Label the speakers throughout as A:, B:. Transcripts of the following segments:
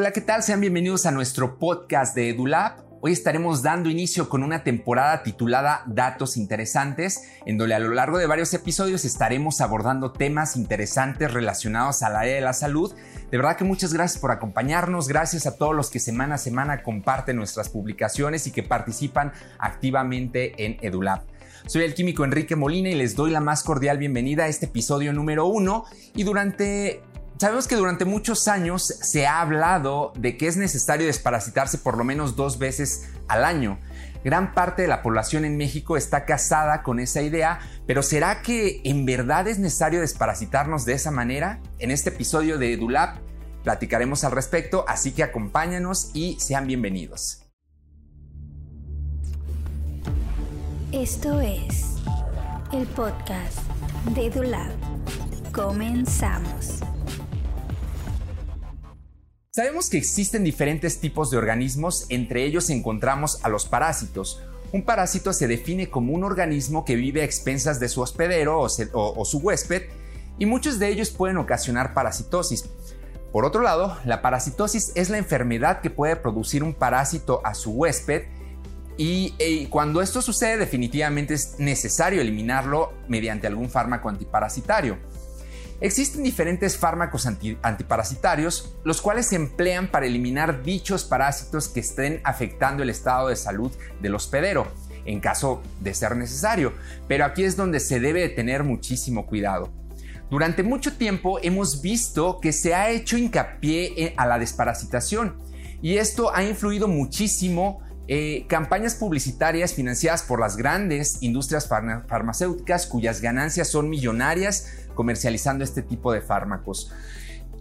A: Hola, ¿qué tal? Sean bienvenidos a nuestro podcast de EduLab. Hoy estaremos dando inicio con una temporada titulada Datos Interesantes, en donde a lo largo de varios episodios estaremos abordando temas interesantes relacionados al área de la salud. De verdad que muchas gracias por acompañarnos, gracias a todos los que semana a semana comparten nuestras publicaciones y que participan activamente en EduLab. Soy el químico Enrique Molina y les doy la más cordial bienvenida a este episodio número uno. Y durante Sabemos que durante muchos años se ha hablado de que es necesario desparasitarse por lo menos dos veces al año. Gran parte de la población en México está casada con esa idea, pero ¿será que en verdad es necesario desparasitarnos de esa manera? En este episodio de EduLab platicaremos al respecto, así que acompáñanos y sean bienvenidos.
B: Esto es el podcast de EduLab. Comenzamos.
A: Sabemos que existen diferentes tipos de organismos, entre ellos encontramos a los parásitos. Un parásito se define como un organismo que vive a expensas de su hospedero o, su huésped y muchos de ellos pueden ocasionar parasitosis. Por otro lado, la parasitosis es la enfermedad que puede producir un parásito a su huésped y, y, cuando esto sucede definitivamente es necesario eliminarlo mediante algún fármaco antiparasitario. Existen diferentes fármacos antiparasitarios, los cuales se emplean para eliminar dichos parásitos que estén afectando el estado de salud del hospedero, en caso de ser necesario, pero aquí es donde se debe de tener muchísimo cuidado. Durante mucho tiempo hemos visto que se ha hecho hincapié a la desparasitación y esto ha influido muchísimo eh, campañas publicitarias financiadas por las grandes industrias farmacéuticas cuyas ganancias son millonarias comercializando este tipo de fármacos.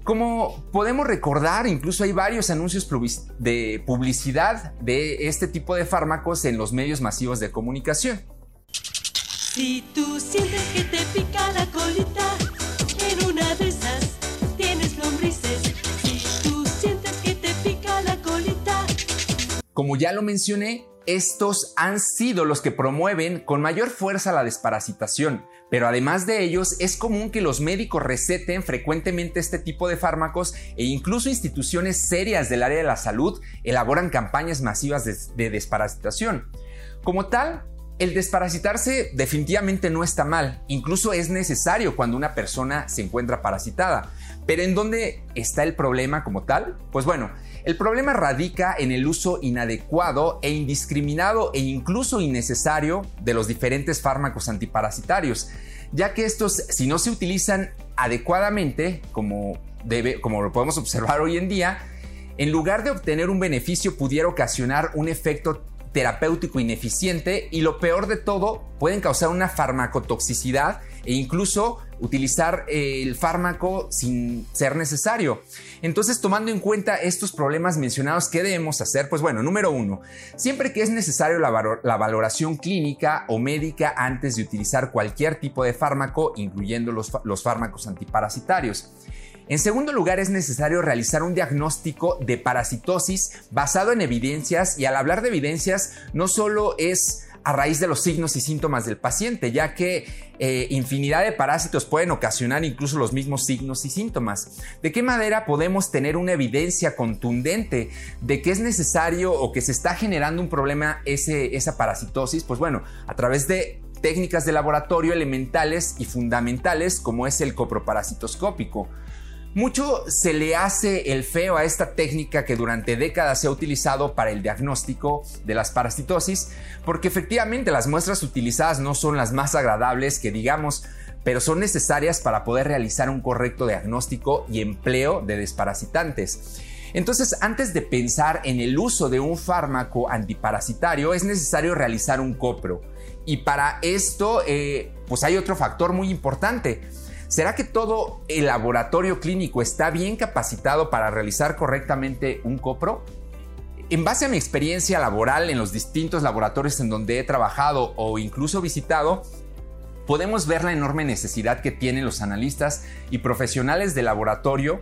A: Como podemos recordar, incluso hay varios anuncios de publicidad de este tipo de fármacos en los medios masivos de comunicación.
C: Si tú sientes que te pica la colita, en una de esas tienes lombrices. Si tú sientes que te pica la colita.
A: Como ya lo mencioné, estos han sido los que promueven con mayor fuerza la desparasitación, pero además de ellos es común que los médicos receten frecuentemente este tipo de fármacos e incluso instituciones serias del área de la salud elaboran campañas masivas de, desparasitación. Como tal, el desparasitarse definitivamente no está mal, incluso es necesario cuando una persona se encuentra parasitada. Pero ¿en dónde está el problema como tal? Pues bueno, el problema radica en el uso inadecuado e indiscriminado e incluso innecesario de los diferentes fármacos antiparasitarios, ya que estos, si no se utilizan adecuadamente, como, debe, como lo podemos observar hoy en día, en lugar de obtener un beneficio pudiera ocasionar un efecto terapéutico ineficiente y lo peor de todo, pueden causar una farmacotoxicidad e incluso utilizar eh, el fármaco sin ser necesario. Entonces, tomando en cuenta estos problemas mencionados, ¿qué debemos hacer? Pues bueno, número uno, siempre que es necesario la, valoración clínica o médica antes de utilizar cualquier tipo de fármaco, incluyendo los, los fármacos antiparasitarios. En segundo lugar, es necesario realizar un diagnóstico de parasitosis basado en evidencias y al hablar de evidencias no solo es a raíz de los signos y síntomas del paciente, ya que eh, infinidad de parásitos pueden ocasionar incluso los mismos signos y síntomas. ¿De qué manera podemos tener una evidencia contundente de que es necesario o que se está generando un problema ese, esa parasitosis? Pues bueno, a través de técnicas de laboratorio elementales y fundamentales como es el coproparasitoscópico. Mucho se le hace el feo a esta técnica que durante décadas se ha utilizado para el diagnóstico de las parasitosis, porque efectivamente las muestras utilizadas no son las más agradables que digamos, pero son necesarias para poder realizar un correcto diagnóstico y empleo de desparasitantes. Entonces, antes de pensar en el uso de un fármaco antiparasitario, es necesario realizar un copro. Y para esto, eh, pues hay otro factor muy importante ¿Será que todo el laboratorio clínico está bien capacitado para realizar correctamente un copro? En base a mi experiencia laboral en los distintos laboratorios en donde he trabajado o incluso visitado, podemos ver la enorme necesidad que tienen los analistas y profesionales de laboratorio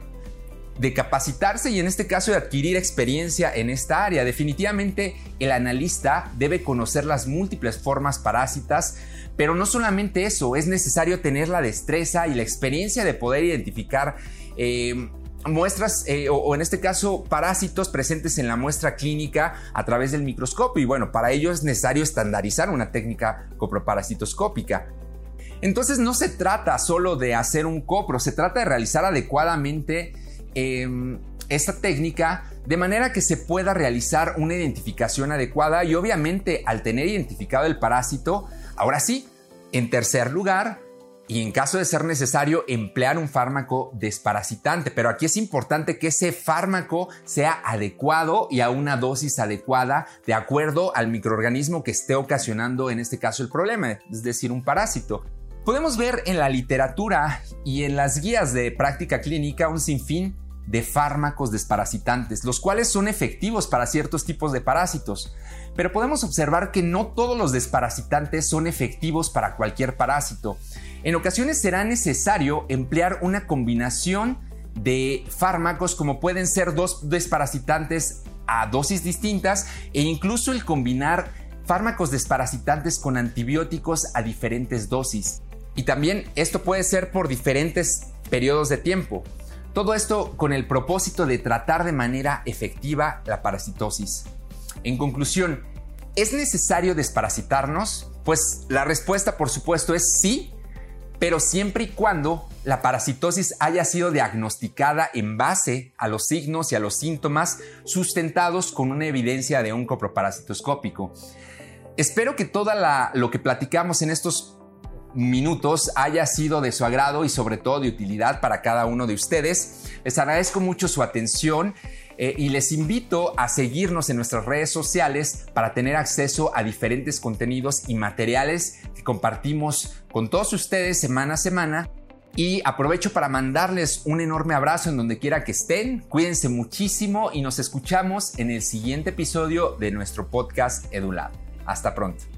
A: de capacitarse y en este caso de adquirir experiencia en esta área. Definitivamente el analista debe conocer las múltiples formas parásitas, pero no solamente eso, es necesario tener la destreza y la experiencia de poder identificar eh, muestras eh, o, o, en este caso parásitos presentes en la muestra clínica a través del microscopio y bueno, para ello es necesario estandarizar una técnica coproparasitoscópica. Entonces no se trata solo de hacer un copro, se trata de realizar adecuadamente eh, esta técnica de manera que se pueda realizar una identificación adecuada y obviamente al tener identificado el parásito, ahora sí, en tercer lugar, y en caso de ser necesario emplear un fármaco desparasitante. Pero aquí es importante que ese fármaco sea adecuado y a una dosis adecuada de acuerdo al microorganismo que esté ocasionando en este caso el problema, es decir, un parásito. Podemos ver en la literatura y en las guías de práctica clínica un sinfín de fármacos desparasitantes, los cuales son efectivos para ciertos tipos de parásitos. Pero podemos observar que no todos los desparasitantes son efectivos para cualquier parásito. En ocasiones será necesario emplear una combinación de fármacos como pueden ser dos desparasitantes a dosis distintas e incluso el combinar fármacos desparasitantes con antibióticos a diferentes dosis. Y también esto puede ser por diferentes periodos de tiempo. Todo esto con el propósito de tratar de manera efectiva la parasitosis. En conclusión, ¿es necesario desparasitarnos? Pues la respuesta por supuesto es sí, pero siempre y cuando la parasitosis haya sido diagnosticada en base a los signos y a los síntomas sustentados con una evidencia de un coproparasitoscópico. Espero que todo lo que platicamos en estos minutos haya sido de su agrado y sobre todo de utilidad para cada uno de ustedes. Les agradezco mucho su atención eh, y les invito a seguirnos en nuestras redes sociales para tener acceso a diferentes contenidos y materiales que compartimos con todos ustedes semana a semana. Y aprovecho para mandarles un enorme abrazo en donde quiera que estén. Cuídense muchísimo y nos escuchamos en el siguiente episodio de nuestro podcast EduLab. Hasta pronto.